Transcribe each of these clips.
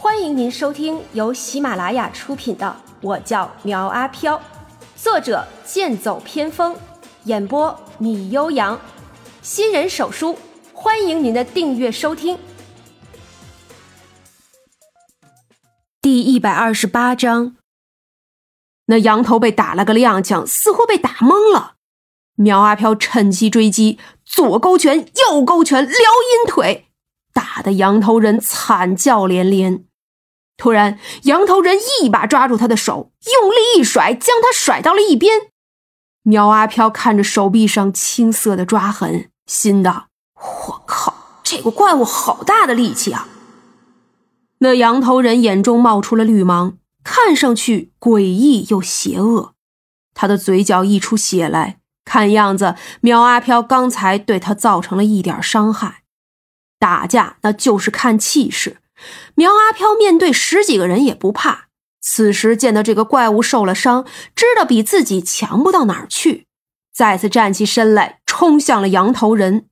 欢迎您收听由喜马拉雅出品的《我叫苗阿飘》，作者剑走偏锋，演播米悠扬，新人手书，欢迎您的订阅收听。第一百二十八章，那羊头被打了个踉跄，似乎被打懵了。苗阿飘趁机追击，左勾拳，右勾拳，撩阴腿，打得羊头人惨叫连连。突然，羊头人一把抓住他的手，用力一甩，将他甩到了一边。苗阿飘看着手臂上青色的抓痕，心道：“我靠，这个怪物好大的力气啊！”那羊头人眼中冒出了绿芒，看上去诡异又邪恶。他的嘴角溢出血来，看样子苗阿飘刚才对他造成了一点伤害。打架那就是看气势。苗阿飘面对十几个人也不怕，此时见到这个怪物受了伤，知道比自己强不到哪儿去，再次站起身来，冲向了羊头人。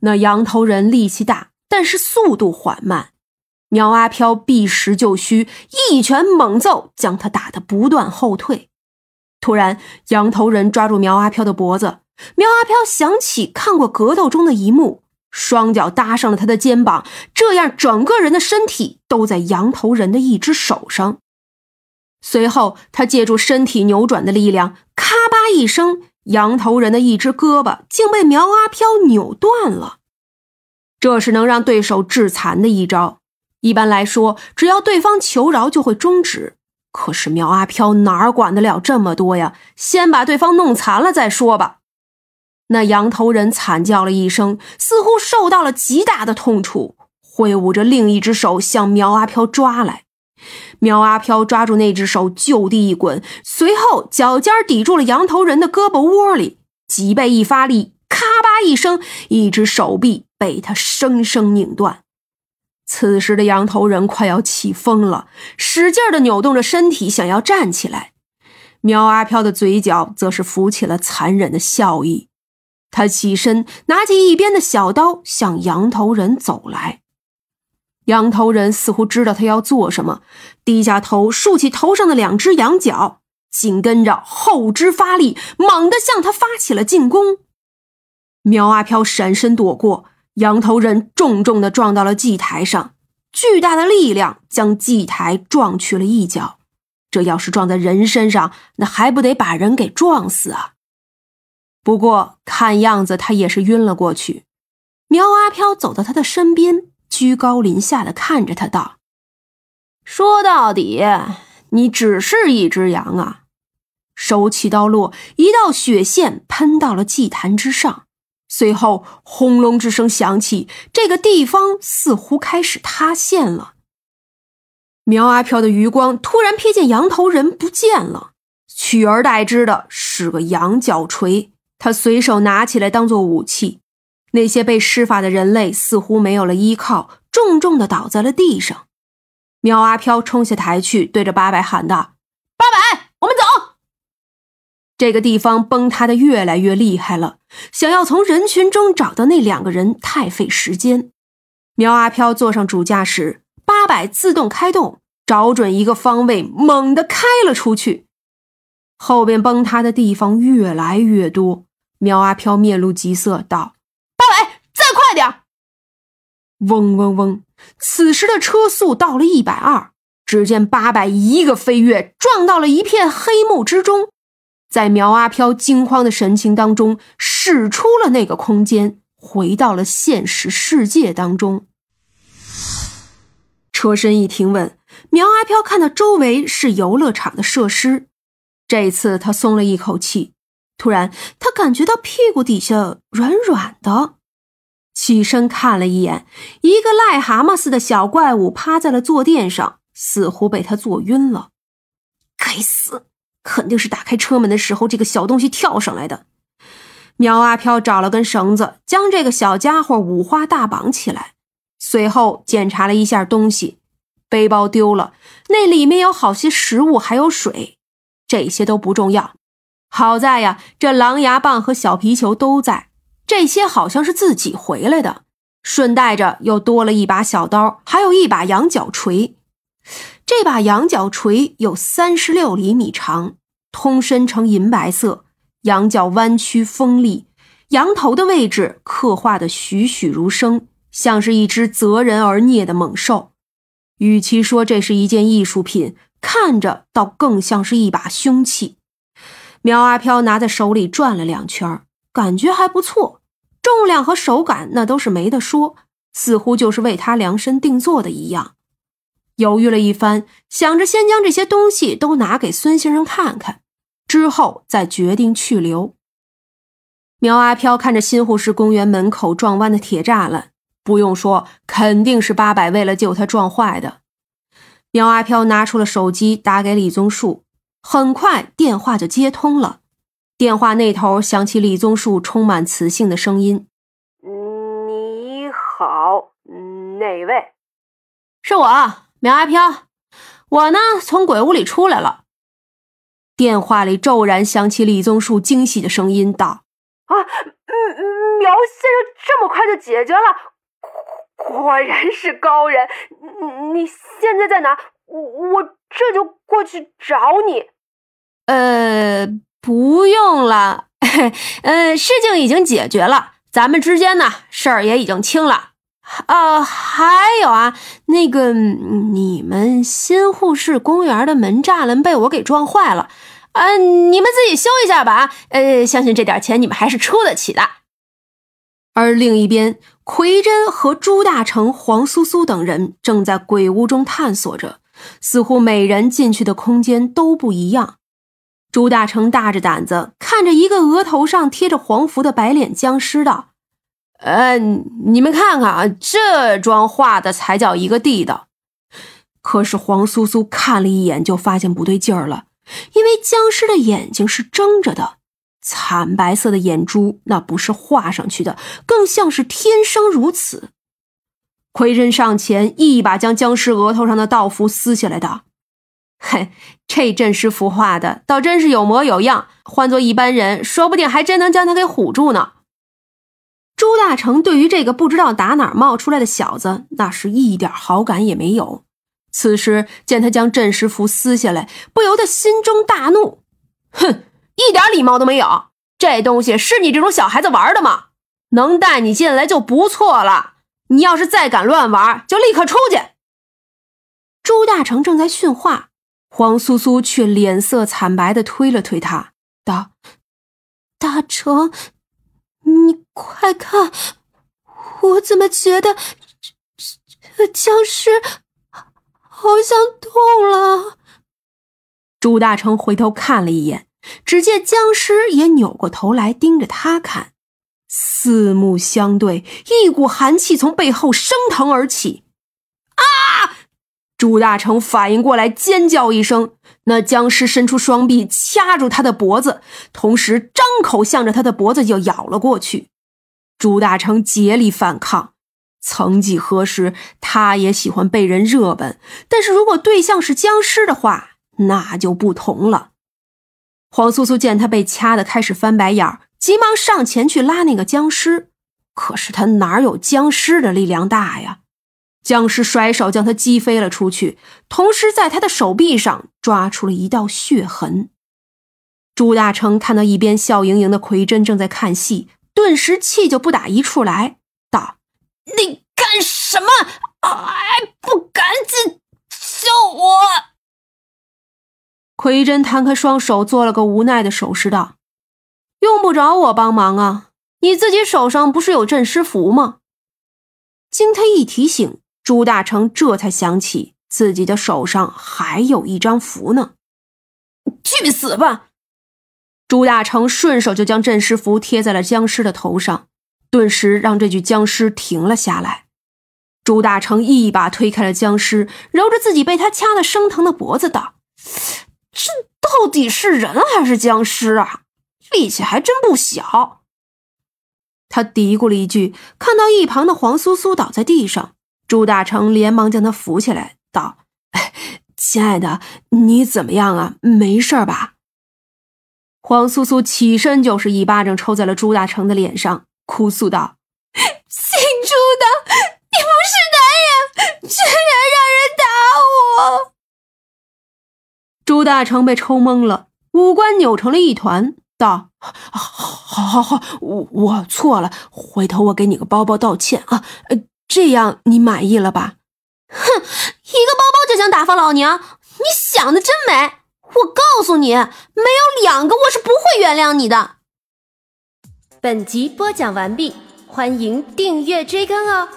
那羊头人力气大，但是速度缓慢。苗阿飘避实就虚，一拳猛揍，将他打得不断后退。突然，羊头人抓住苗阿飘的脖子，苗阿飘想起看过格斗中的一幕。双脚搭上了他的肩膀，这样整个人的身体都在羊头人的一只手上。随后，他借助身体扭转的力量，咔吧一声，羊头人的一只胳膊竟被苗阿飘扭断了。这是能让对手致残的一招。一般来说，只要对方求饶就会终止。可是苗阿飘哪管得了这么多呀？先把对方弄残了再说吧。那羊头人惨叫了一声，似乎受到了极大的痛楚，挥舞着另一只手向苗阿飘抓来。苗阿飘抓住那只手，就地一滚，随后脚尖抵住了羊头人的胳膊窝里，脊背一发力，咔吧一声，一只手臂被他生生拧断。此时的羊头人快要气疯了，使劲的扭动着身体，想要站起来。苗阿飘的嘴角则是浮起了残忍的笑意。他起身，拿起一边的小刀，向羊头人走来。羊头人似乎知道他要做什么，低下头，竖起头上的两只羊角，紧跟着后肢发力，猛地向他发起了进攻。苗阿飘闪身躲过，羊头人重重的撞到了祭台上，巨大的力量将祭台撞去了一角。这要是撞在人身上，那还不得把人给撞死啊！不过看样子他也是晕了过去。苗阿飘走到他的身边，居高临下的看着他道：“说到底，你只是一只羊啊！”手起刀落，一道血线喷到了祭坛之上，随后轰隆之声响起，这个地方似乎开始塌陷了。苗阿飘的余光突然瞥见羊头人不见了，取而代之的是个羊角锤。他随手拿起来当做武器，那些被施法的人类似乎没有了依靠，重重的倒在了地上。苗阿飘冲下台去，对着八百喊道：“八百，我们走！”这个地方崩塌的越来越厉害了，想要从人群中找到那两个人太费时间。苗阿飘坐上主驾驶，八百自动开动，找准一个方位，猛地开了出去。后边崩塌的地方越来越多。苗阿飘面露急色，道：“八百，再快点嗡嗡嗡！此时的车速到了一百二。只见八百一个飞跃，撞到了一片黑幕之中，在苗阿飘惊慌的神情当中，驶出了那个空间，回到了现实世界当中。车身一停稳，苗阿飘看到周围是游乐场的设施，这次他松了一口气。突然，他感觉到屁股底下软软的，起身看了一眼，一个癞蛤蟆似的小怪物趴在了坐垫上，似乎被他坐晕了。该死，肯定是打开车门的时候，这个小东西跳上来的。苗阿飘找了根绳子，将这个小家伙五花大绑起来，随后检查了一下东西，背包丢了，那里面有好些食物，还有水，这些都不重要。好在呀，这狼牙棒和小皮球都在，这些好像是自己回来的，顺带着又多了一把小刀，还有一把羊角锤。这把羊角锤有三十六厘米长，通身呈银白色，羊角弯曲锋利，羊头的位置刻画的栩栩如生，像是一只择人而孽的猛兽。与其说这是一件艺术品，看着倒更像是一把凶器。苗阿飘拿在手里转了两圈，感觉还不错，重量和手感那都是没得说，似乎就是为他量身定做的一样。犹豫了一番，想着先将这些东西都拿给孙先生看看，之后再决定去留。苗阿飘看着新护士公园门口撞弯的铁栅栏，不用说，肯定是八百为了救他撞坏的。苗阿飘拿出了手机，打给李宗树，很快电话就接通了。电话那头响起李宗树充满磁性的声音：“你好，哪位？是我。”苗阿飘，我呢从鬼屋里出来了。电话里骤然响起李宗树惊喜的声音，道：“啊，嗯，苗先生这么快就解决了，果然是高人。你现在在哪？我我这就过去找你。”呃，不用了，呃，事情已经解决了，咱们之间呢事儿也已经清了。啊，还有啊，那个你们新护士公园的门栅栏被我给撞坏了，啊，你们自己修一下吧。呃，相信这点钱你们还是出得起的。而另一边，奎真和朱大成、黄苏苏等人正在鬼屋中探索着，似乎每人进去的空间都不一样。朱大成大着胆子看着一个额头上贴着黄符的白脸僵尸道。呃，你们看看啊，这妆画的才叫一个地道。可是黄苏苏看了一眼，就发现不对劲儿了，因为僵尸的眼睛是睁着的，惨白色的眼珠，那不是画上去的，更像是天生如此。奎真上前一把将僵尸额头上的道符撕下来，道：“ 嘿，这阵师符画的倒真是有模有样，换做一般人，说不定还真能将他给唬住呢。”朱大成对于这个不知道打哪儿冒出来的小子，那是一点好感也没有。此时见他将镇尸符撕下来，不由得心中大怒：“哼，一点礼貌都没有！这东西是你这种小孩子玩的吗？能带你进来就不错了。你要是再敢乱玩，就立刻出去！”朱大成正在训话，黄苏苏却脸色惨白的推了推他，道：“大成。”你快看，我怎么觉得这僵尸好像动了？朱大成回头看了一眼，只见僵尸也扭过头来盯着他看，四目相对，一股寒气从背后升腾而起。朱大成反应过来，尖叫一声。那僵尸伸出双臂掐住他的脖子，同时张口向着他的脖子就咬了过去。朱大成竭力反抗。曾几何时，他也喜欢被人热吻，但是如果对象是僵尸的话，那就不同了。黄苏苏见他被掐的开始翻白眼，急忙上前去拉那个僵尸，可是他哪有僵尸的力量大呀？僵尸甩手将他击飞了出去，同时在他的手臂上抓出了一道血痕。朱大成看到一边笑盈盈的奎真正在看戏，顿时气就不打一处来，道：“你干什么？还不赶紧救我！”奎真摊开双手，做了个无奈的手势，道：“用不着我帮忙啊，你自己手上不是有镇尸符吗？”经他一提醒。朱大成这才想起自己的手上还有一张符呢，去死吧！朱大成顺手就将镇尸符贴在了僵尸的头上，顿时让这具僵尸停了下来。朱大成一把推开了僵尸，揉着自己被他掐得生疼的脖子，道：“这到底是人还是僵尸啊？力气还真不小。”他嘀咕了一句，看到一旁的黄苏苏倒在地上。朱大成连忙将他扶起来，道：“亲爱的，你怎么样啊？没事吧？”黄苏苏起身就是一巴掌抽在了朱大成的脸上，哭诉道：“姓朱的，你不是男人，居然让人打我！朱大成被抽懵了，五官扭成了一团，道：“好，好，好，我我错了，回头我给你个包包道歉啊。这样你满意了吧？”哼，一个包包就想打发老娘，你想的真美！我告诉你，没有两个，我是不会原谅你的。本集播讲完毕，欢迎订阅追更哦。